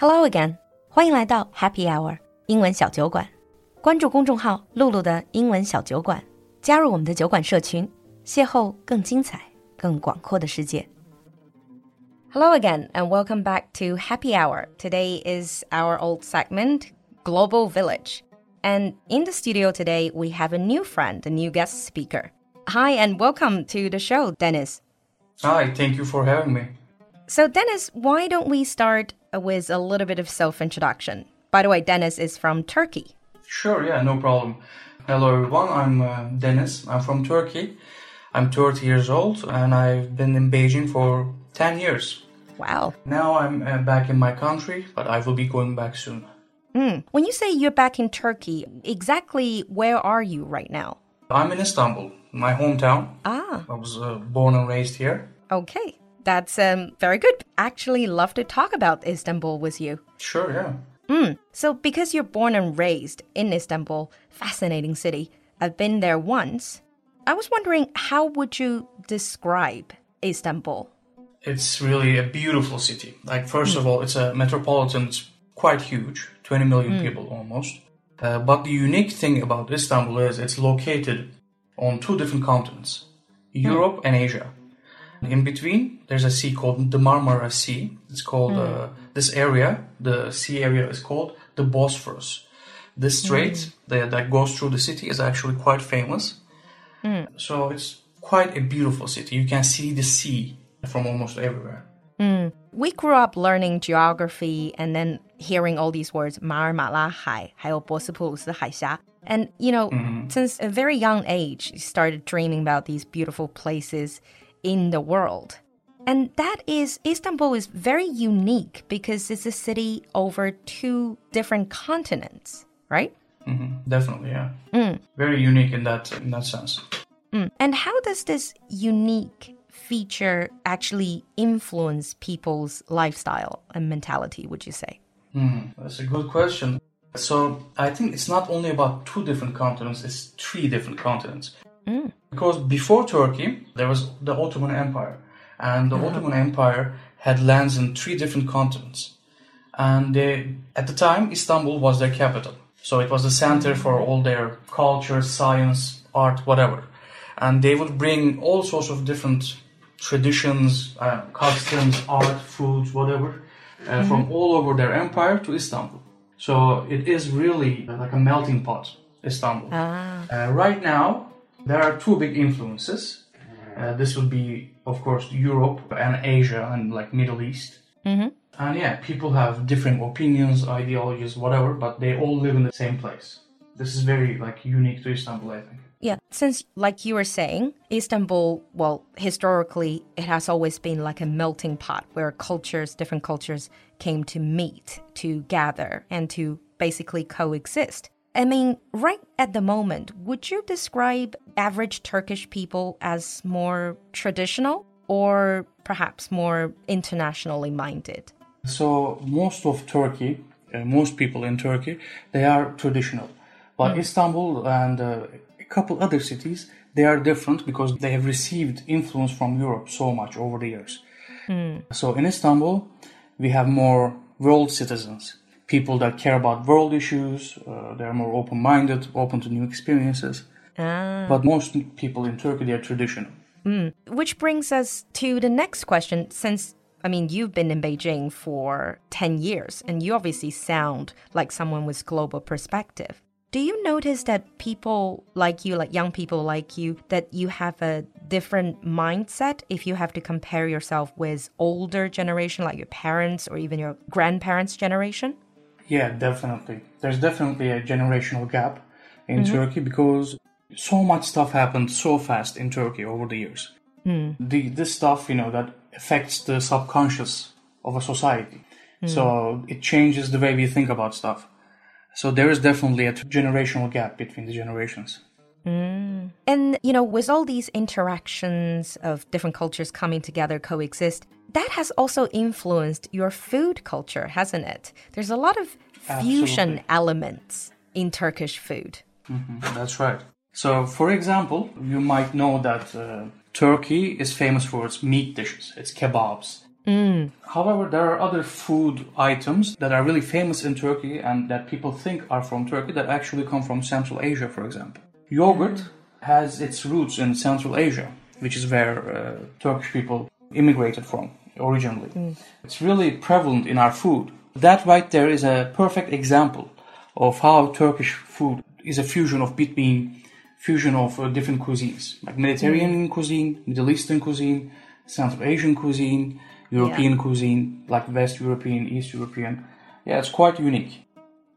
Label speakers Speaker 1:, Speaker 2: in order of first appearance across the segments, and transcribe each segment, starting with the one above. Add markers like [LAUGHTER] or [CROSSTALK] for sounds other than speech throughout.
Speaker 1: Hello again，欢迎来到 Happy Hour 英文小酒馆。关注公众号“露露的英文小酒馆”，加入我们的酒馆社群，邂逅更精彩、更广阔的世界。Hello again, and welcome back to Happy Hour. Today is our old segment, Global Village. And in the studio today, we have a new friend, a new guest speaker. Hi, and welcome to the show, Deniz.
Speaker 2: Hi, thank you for having me.
Speaker 1: So, Deniz, why don't we start with a little bit of self introduction? By the way, Deniz is from Turkey.
Speaker 2: Sure, yeah, no problem. Hello, everyone. I'm uh, Deniz. I'm from Turkey. I'm 30 years old and I've been in Beijing for 10 years.
Speaker 1: Wow.
Speaker 2: Now I'm uh, back in my country, but I will be going back soon.
Speaker 1: Mm. When you say you're back in Turkey, exactly where are you right now?
Speaker 2: I'm in Istanbul, my hometown.
Speaker 1: Ah,
Speaker 2: I was uh, born and raised here.
Speaker 1: okay. That's um, very good. Actually, love to talk about Istanbul with you.
Speaker 2: Sure, yeah.
Speaker 1: Mm. So, because you're born and raised in Istanbul, fascinating city, I've been there once. I was wondering, how would you describe Istanbul?
Speaker 2: It's really a beautiful city. Like, first of all, it's a metropolitan, it's quite huge 20 million people almost. Uh, but the unique thing about Istanbul is it's located on two different continents Europe and Asia. In between, there's a sea called the Marmara Sea. It's called, uh, this area, the sea area is called the Bosphorus. This strait that, that goes through the city is actually quite famous. So it's quite a beautiful city. You can see the sea from almost everywhere.
Speaker 1: We grew up learning geography and then hearing all these words, 马尔马拉海,还有波斯普鲁斯海峡. And, you know, since a very young age, you started dreaming about these beautiful places in the world. And that is, Istanbul is very unique because it's a city over two different continents, right?
Speaker 2: Mm -hmm, Definitely, yeah. Mm. Very unique in that in that sense.
Speaker 1: And how does this unique feature actually influence people's lifestyle and mentality, would you say?
Speaker 2: Mm, That's a good question. So I think it's not only about two different continents; it's three different continents. Because before Turkey, there was the Ottoman Empire, and the Ottoman Empire had lands in three different continents. And they, at the time, Istanbul was their capital. So it was the center for all their culture, science, art, whatever. And they would bring all sorts of different traditions, uh, customs, art, foods, whatever, uh, from all over their empire to Istanbul. So it is really like a melting pot, Istanbul. Uh, right now, there are two big influences. Uh, this would be, of course, Europe and Asia and like Middle East. Mm-hmm. And yeah, people have different opinions, ideologies, whatever, but they all live in the same place. This is very like unique to Istanbul, I think.
Speaker 1: Yeah, since, like you were saying, Istanbul, well, historically, it has always been like a melting pot where cultures, different cultures, came to meet, to gather, and to basically coexist. I mean, right at the moment, would you describe average Turkish people as more traditional or perhaps more internationally minded?
Speaker 2: So most of Turkey, uh, most people in Turkey, they are traditional. But Istanbul and uh, a couple other cities, they are different because they have received influence from Europe so much over the years. So in Istanbul, we have more world citizens, people that care about world issues. Uh, they are more open-minded, open to new experiences. But most people in Turkey, they are traditional.
Speaker 1: Which brings us to the next question since I mean, you've been in Beijing for 10 years and you obviously sound like someone with global perspective. Do you notice that people like you, like young people like you, that you have a different mindset if you have to compare yourself with older generation like your parents or even your grandparents' generation?
Speaker 2: Yeah, definitely. There's definitely a generational gap in mm-hmm. Turkey because so much stuff happened so fast in Turkey over the years. Hmm. The this stuff, you know, that affects the subconscious of a society. Hmm. So it changes the way we think about stuff. So there is definitely a generational gap between the generations. Hmm.
Speaker 1: And, you know, with all these interactions of different cultures coming together, coexist, that has also influenced your food culture, hasn't it? There's a lot of fusion
Speaker 2: Absolutely.
Speaker 1: elements in Turkish food.
Speaker 2: That's right. So, for example, you might know that uh, Turkey is famous for its meat dishes, its kebabs. Mm. However, there are other food items that are really famous in Turkey and that people think are from Turkey that actually come from Central Asia, for example. Yogurt mm. has its roots in Central Asia, which is where uh, Turkish people immigrated from originally. Mm. It's really prevalent in our food. That right there is a perfect example of how Turkish food is a fusion of between fusion of uh, different cuisines, like Mediterranean mm. cuisine, Middle Eastern cuisine, Central Asian cuisine, European yeah. cuisine, like West European, East European. Yeah, it's quite unique.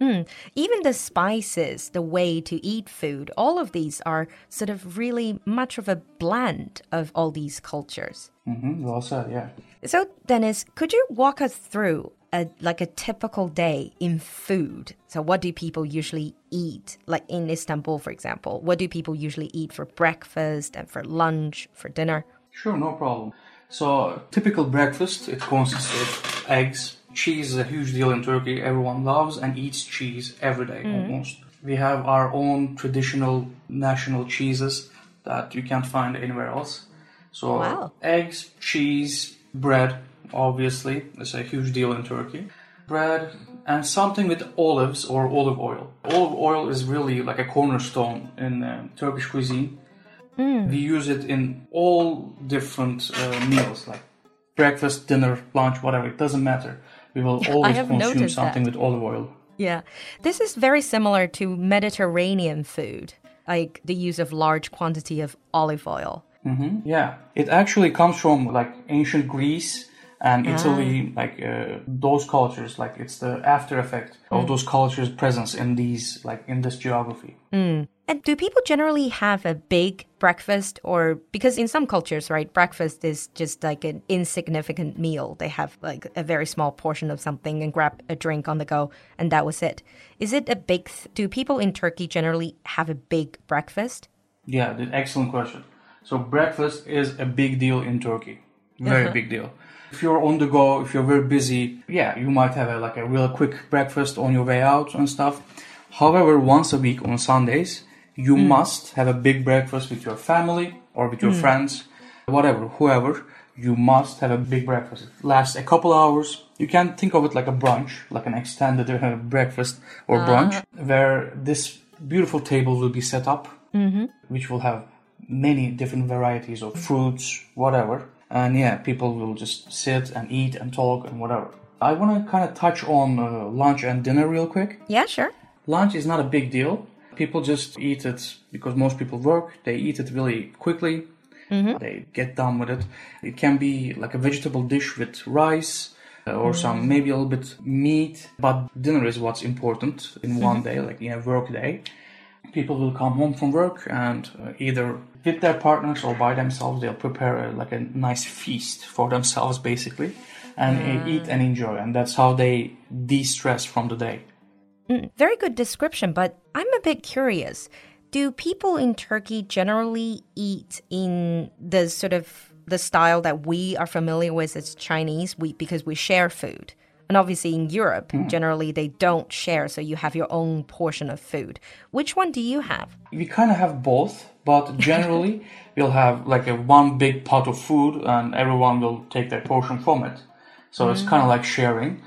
Speaker 1: Mm. Even the spices, the way to eat food, all of these are sort of really much of a blend of all these cultures.
Speaker 2: Mm -hmm. Well said, yeah.
Speaker 1: So, Deniz, could you walk us through a like a typical day in food? So, what do people usually eat? Like in Istanbul, for example, what do people usually eat for breakfast and for lunch, for dinner?
Speaker 2: Sure, no problem. So, typical breakfast, it consists of eggs. Cheese is a huge deal in Turkey. Everyone loves and eats cheese every day mm. almost. We have our own traditional national cheeses that you can't find anywhere else. So, wow. eggs, cheese, bread, obviously, is a huge deal in Turkey. Bread and something with olives or olive oil. Olive oil is really like a cornerstone in uh, Turkish cuisine Mm. We use it in all different uh, meals, like breakfast, dinner, lunch, whatever. It doesn't matter. We will [LAUGHS] always consume something that. with olive oil.
Speaker 1: Yeah. This is very similar to Mediterranean food, like the use of large quantity of olive oil.
Speaker 2: Mm-hmm. Yeah. It actually comes from like ancient Greece and ah. Italy, like uh, those cultures, like it's the after effect of mm. those cultures' presence in these, like in this geography.
Speaker 1: Mm. And do people generally have a big breakfast or because in some cultures, right, breakfast is just like an insignificant meal. They have like a very small portion of something and grab a drink on the go and that was it. Is it a big do people in Turkey generally have a big breakfast?
Speaker 2: Yeah, excellent question. So breakfast is a big deal in Turkey. Very uh-huh. big deal. If you're on the go, if you're very busy, yeah, you might have a, like a real quick breakfast on your way out and stuff. However, once a week on Sundays, you mm. must have a big breakfast with your family or with your mm. friends, whatever, whoever. You must have a big breakfast. It lasts a couple hours. You can think of it like a brunch, like an extended [LAUGHS] breakfast or brunch, uh where this beautiful table will be set up, mm-hmm. which will have many different varieties of fruits, whatever. And yeah, people will just sit and eat and talk and whatever. I want to kind of touch on uh, lunch and dinner real quick.
Speaker 1: Yeah, sure.
Speaker 2: Lunch is not a big deal people just eat it because most people work. They eat it really quickly. Mm-hmm. They get done with it. It can be like a vegetable dish with rice uh, or mm-hmm. some maybe a little bit meat. But dinner is what's important in mm-hmm. one day, like in a work day. People will come home from work and uh, either with their partners or by themselves, they'll prepare a, like a nice feast for themselves, basically, and mm. eat and enjoy. And that's how they de-stress from the day.
Speaker 1: Mm, very good description, but I'm a bit curious. Do people in Turkey generally eat in the sort of the style that we are familiar with as Chinese, we because we share food? And obviously in Europe, mm. generally they don't share, so you have your own portion of food. Which one do you have?
Speaker 2: We kind of have both, but [LAUGHS] generally we'll have like a one big pot of food and everyone will take their portion from it. So mm. it's kind of like sharing.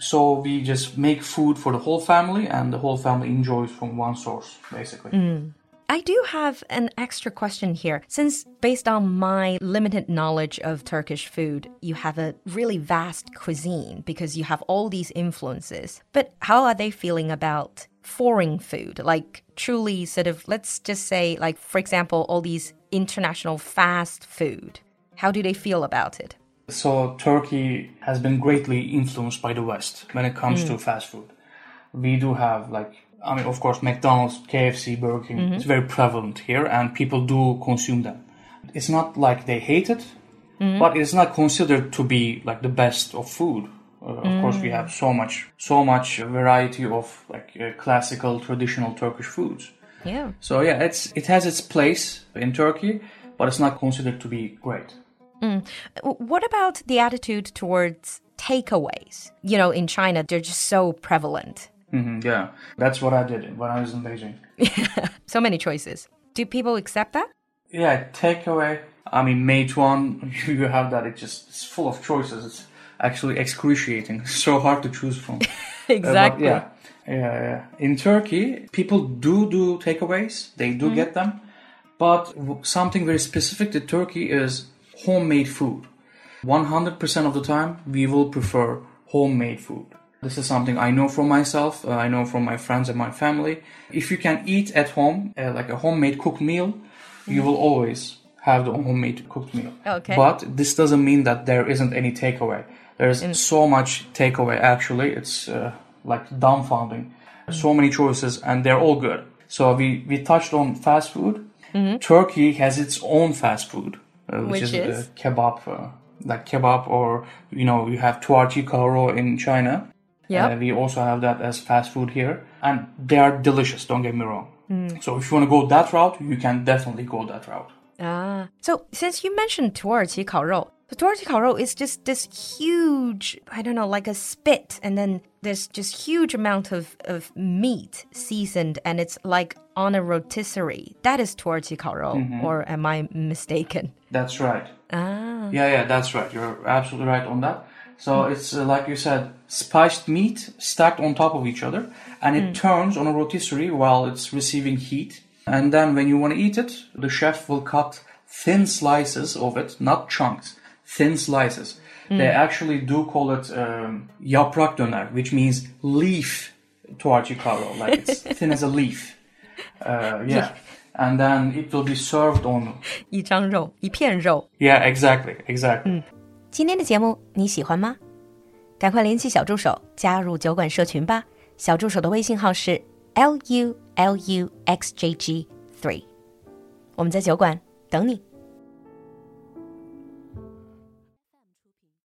Speaker 2: So we just make food for the whole family, and the whole family enjoys from one source, basically.
Speaker 1: Mm. I do have an extra question here. Since, based on my limited knowledge of Turkish food, you have a really vast cuisine because you have all these influences. But how are they feeling about foreign food? Like, truly, sort of, let's just say, like, for example, all these international fast food. How do they feel about it?
Speaker 2: So Turkey has been greatly influenced by the West when it comes mm. to fast food. We do have like I mean, of course, McDonald's, KFC, Burger King. Mm-hmm. It's very prevalent here, and people do consume them. It's not like they hate it, mm-hmm. but it's not considered to be like the best of food. Uh, of mm. course, we have so much, so much variety of like uh, classical, traditional Turkish foods.
Speaker 1: Yeah.
Speaker 2: So yeah, it's it has its place in Turkey, but it's not considered to be great.
Speaker 1: Mm. What about the attitude towards takeaways? You know, in China, they're just so prevalent.
Speaker 2: Mm-hmm, yeah, that's what I did when I was in Beijing. [LAUGHS]
Speaker 1: so many choices. Do people accept that?
Speaker 2: Yeah, takeaway. I mean, Meituan, [LAUGHS] you have that. It just it's full of choices. It's actually excruciating. [LAUGHS] so hard to choose from.
Speaker 1: exactly.
Speaker 2: Uh, yeah, yeah, yeah. In Turkey, people do do takeaways. They do mm. get them, but something very specific to Turkey is homemade food. 100% of the time, we will prefer homemade food. This is something I know from myself, uh, I know from my friends and my family. If you can eat at home, uh, like a homemade cooked meal, mm-hmm. you will always have the homemade cooked meal.
Speaker 1: Okay.
Speaker 2: But this doesn't mean that there isn't any takeaway. There's mm. so much takeaway actually. It's uh, like dumbfounding. Mm. So many choices and they're all good. So we, we touched on fast food. Mm-hmm. Turkey has its own fast food,
Speaker 1: uh, which, which, is, is?
Speaker 2: kebab uh, like kebab or you know you have tuarchi karo in China.
Speaker 1: Yeah. Uh,
Speaker 2: we also have that as fast food here, and they are delicious. Don't get me wrong. Mm. So if you want to go that route, you can definitely go that route.
Speaker 1: Ah, so since you mentioned tuarchi karo, the karo is just this huge, I don't know, like a spit, and then there's just huge amount of, of meat seasoned, and it's like on a rotisserie. That is karo, mm -hmm. or am I mistaken?
Speaker 2: That's right.
Speaker 1: Ah.
Speaker 2: Yeah, yeah, that's right. You're absolutely right on that. So mm. it's uh, like you said, spiced meat stacked on top of each other, and it mm. turns on a rotisserie while it's receiving heat. And then when you want to eat it, the chef will cut thin slices of it, not chunks, thin slices. Mm. They actually do call it um, yaprak döner, which means leaf tuarchikaro, like it's thin [LAUGHS] as a leaf. Uh, yeah and then it will be served on [LAUGHS]
Speaker 1: 一张肉，一片肉。
Speaker 2: Yeah, exactly, exactly.
Speaker 1: 嗯，今天的节目你喜欢吗？赶快联系小助手加入酒馆社群吧。小助手的微信号是 l u l u x j g three，我们在酒馆等你。